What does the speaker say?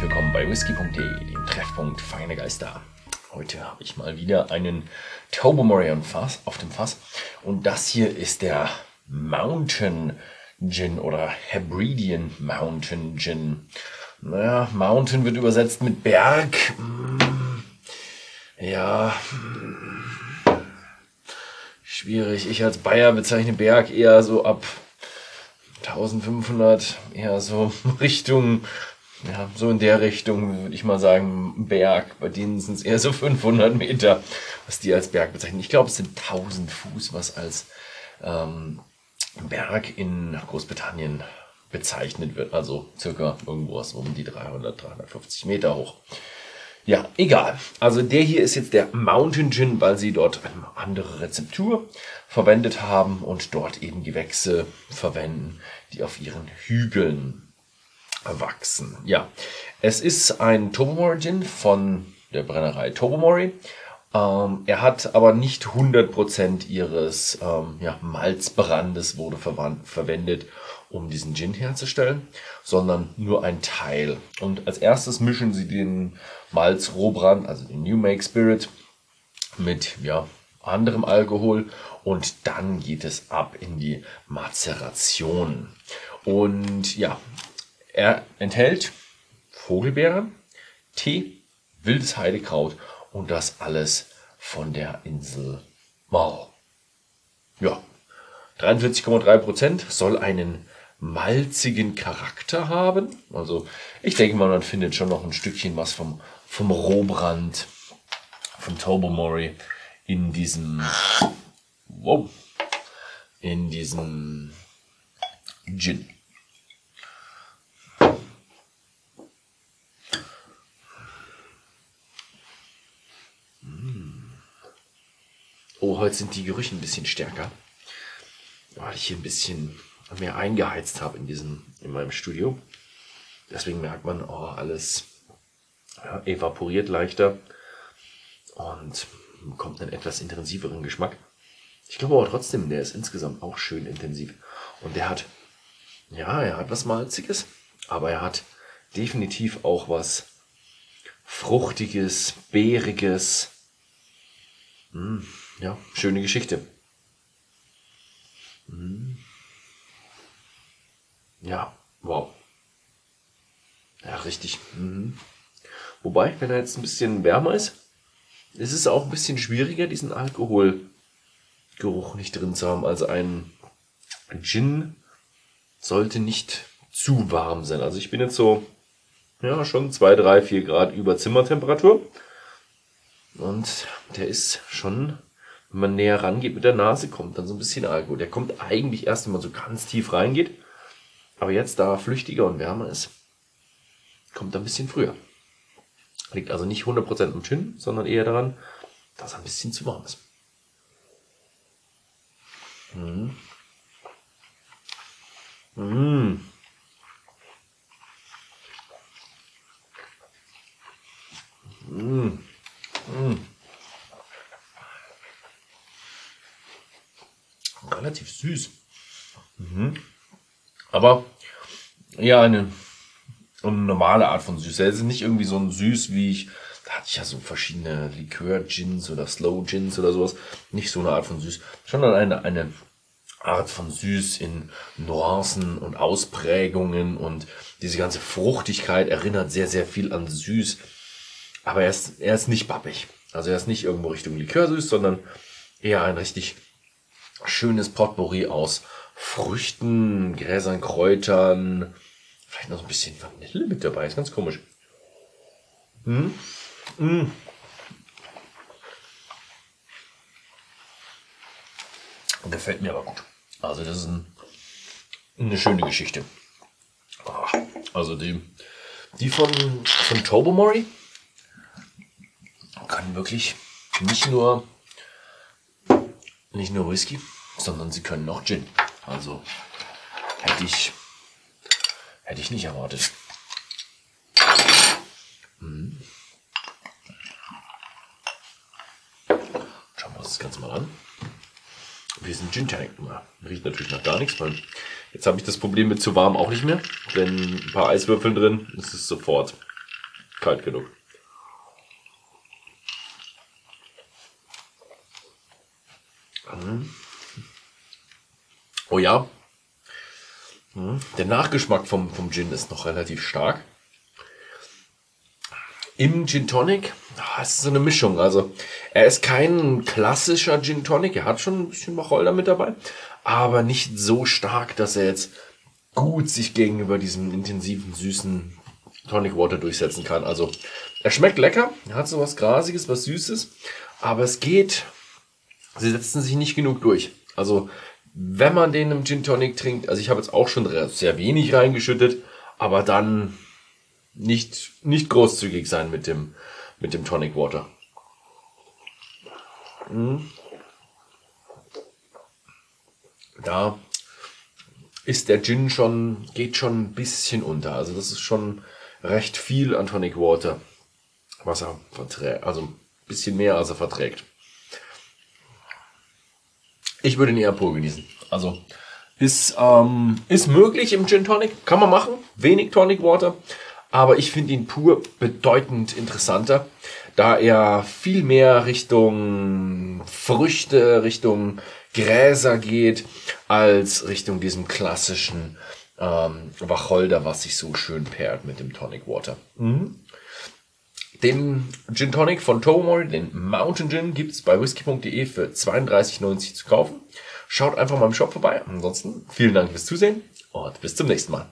herzlich willkommen bei whisky.de, dem Treffpunkt Feine Geister. Heute habe ich mal wieder einen Tobermory auf dem Fass und das hier ist der Mountain Gin oder Hebridean Mountain Gin. Naja, Mountain wird übersetzt mit Berg. Hm, ja, hm, schwierig. Ich als Bayer bezeichne Berg eher so ab 1500, eher so Richtung ja, so in der Richtung würde ich mal sagen, Berg. Bei denen sind es eher so 500 Meter, was die als Berg bezeichnen. Ich glaube, es sind 1000 Fuß, was als ähm, Berg in Großbritannien bezeichnet wird. Also circa irgendwas um die 300, 350 Meter hoch. Ja, egal. Also der hier ist jetzt der Mountain Gin, weil sie dort eine andere Rezeptur verwendet haben und dort eben Gewächse verwenden, die auf ihren Hügeln wachsen. Ja, es ist ein Tobomori Gin von der Brennerei Tobomori. Ähm, er hat aber nicht 100% ihres ähm, ja, Malzbrandes wurde verwendet, um diesen Gin herzustellen, sondern nur ein Teil. Und als erstes mischen sie den Malzrohbrand, also den New Make Spirit, mit ja, anderem Alkohol und dann geht es ab in die Mazeration. Und ja, er enthält Vogelbeere, Tee, wildes Heidekraut und das alles von der Insel Mal. Ja, 43,3% soll einen malzigen Charakter haben. Also ich denke mal, man findet schon noch ein Stückchen was vom, vom Rohbrand, von Tobermory in diesem, wow, in diesem Gin. Oh, heute sind die Gerüche ein bisschen stärker. Weil ich hier ein bisschen mehr eingeheizt habe in diesem, in meinem Studio. Deswegen merkt man, oh, alles ja, evaporiert leichter und bekommt einen etwas intensiveren Geschmack. Ich glaube aber trotzdem, der ist insgesamt auch schön intensiv. Und der hat, ja, er hat was Malziges, aber er hat definitiv auch was Fruchtiges, Beeriges. Hm, ja, schöne Geschichte. Hm. Ja, wow. Ja, richtig. Mhm. Wobei, wenn er jetzt ein bisschen wärmer ist, ist es auch ein bisschen schwieriger, diesen Alkoholgeruch nicht drin zu haben. Also ein Gin sollte nicht zu warm sein. Also ich bin jetzt so, ja, schon 2, 3, 4 Grad über Zimmertemperatur. Und der ist schon, wenn man näher rangeht mit der Nase, kommt dann so ein bisschen Alkohol. Der kommt eigentlich erst, wenn man so ganz tief reingeht. Aber jetzt, da er flüchtiger und wärmer ist, kommt er ein bisschen früher. Liegt also nicht 100% am Gin, sondern eher daran, dass er ein bisschen zu warm ist. Mhm. Mmh. Mmh. Relativ süß. Mhm. Aber ja, eine, eine normale Art von Süß. Es ist nicht irgendwie so ein Süß, wie ich, da hatte ich ja so verschiedene Likör-Gins oder Slow-Gins oder sowas. Nicht so eine Art von Süß, sondern eine, eine Art von Süß in Nuancen und Ausprägungen und diese ganze Fruchtigkeit erinnert sehr, sehr viel an Süß. Aber er ist, er ist nicht bappig. Also er ist nicht irgendwo Richtung Likör süß, sondern eher ein richtig schönes Potpourri aus Früchten, Gräsern, Kräutern, vielleicht noch ein bisschen Vanille mit dabei. Ist ganz komisch. Hm? Hm. Gefällt mir aber gut. Also das ist ein, eine schöne Geschichte. Ah, also die, die von, von Tobomori kann wirklich nicht nur, nicht nur Whisky, sondern sie können auch Gin. Also hätte ich, hätte ich nicht erwartet. Hm. Schauen wir uns das Ganze mal an. Wir sind Gin Tonic. Riecht natürlich nach gar nichts, weil jetzt habe ich das Problem mit zu warm auch nicht mehr. Wenn ein paar Eiswürfeln drin, ist es sofort kalt genug. Oh ja. Der Nachgeschmack vom, vom Gin ist noch relativ stark. Im Gin Tonic, ah, es ist so eine Mischung. Also, er ist kein klassischer Gin Tonic. Er hat schon ein bisschen Wacholder mit dabei, aber nicht so stark, dass er jetzt gut sich gegenüber diesem intensiven, süßen Tonic Water durchsetzen kann. Also, er schmeckt lecker. Er hat so was Grasiges, was Süßes, aber es geht. Sie setzen sich nicht genug durch. Also, wenn man den im Gin Tonic trinkt, also ich habe jetzt auch schon sehr wenig reingeschüttet, aber dann nicht, nicht großzügig sein mit dem, mit dem Tonic Water. Mhm. Da ist der Gin schon, geht schon ein bisschen unter. Also das ist schon recht viel an Tonic Water, was er verträgt. Also ein bisschen mehr, als er verträgt. Ich würde ihn eher pur genießen. Also ist, ähm, ist möglich im Gin Tonic, kann man machen. Wenig Tonic Water. Aber ich finde ihn pur bedeutend interessanter, da er viel mehr Richtung Früchte, Richtung Gräser geht, als Richtung diesem klassischen ähm, Wacholder, was sich so schön pairt mit dem Tonic Water. Mhm. Den Gin Tonic von Tomori, den Mountain Gin, gibt's bei whisky.de für 32,90 zu kaufen. Schaut einfach mal im Shop vorbei. Ansonsten vielen Dank fürs Zusehen und bis zum nächsten Mal.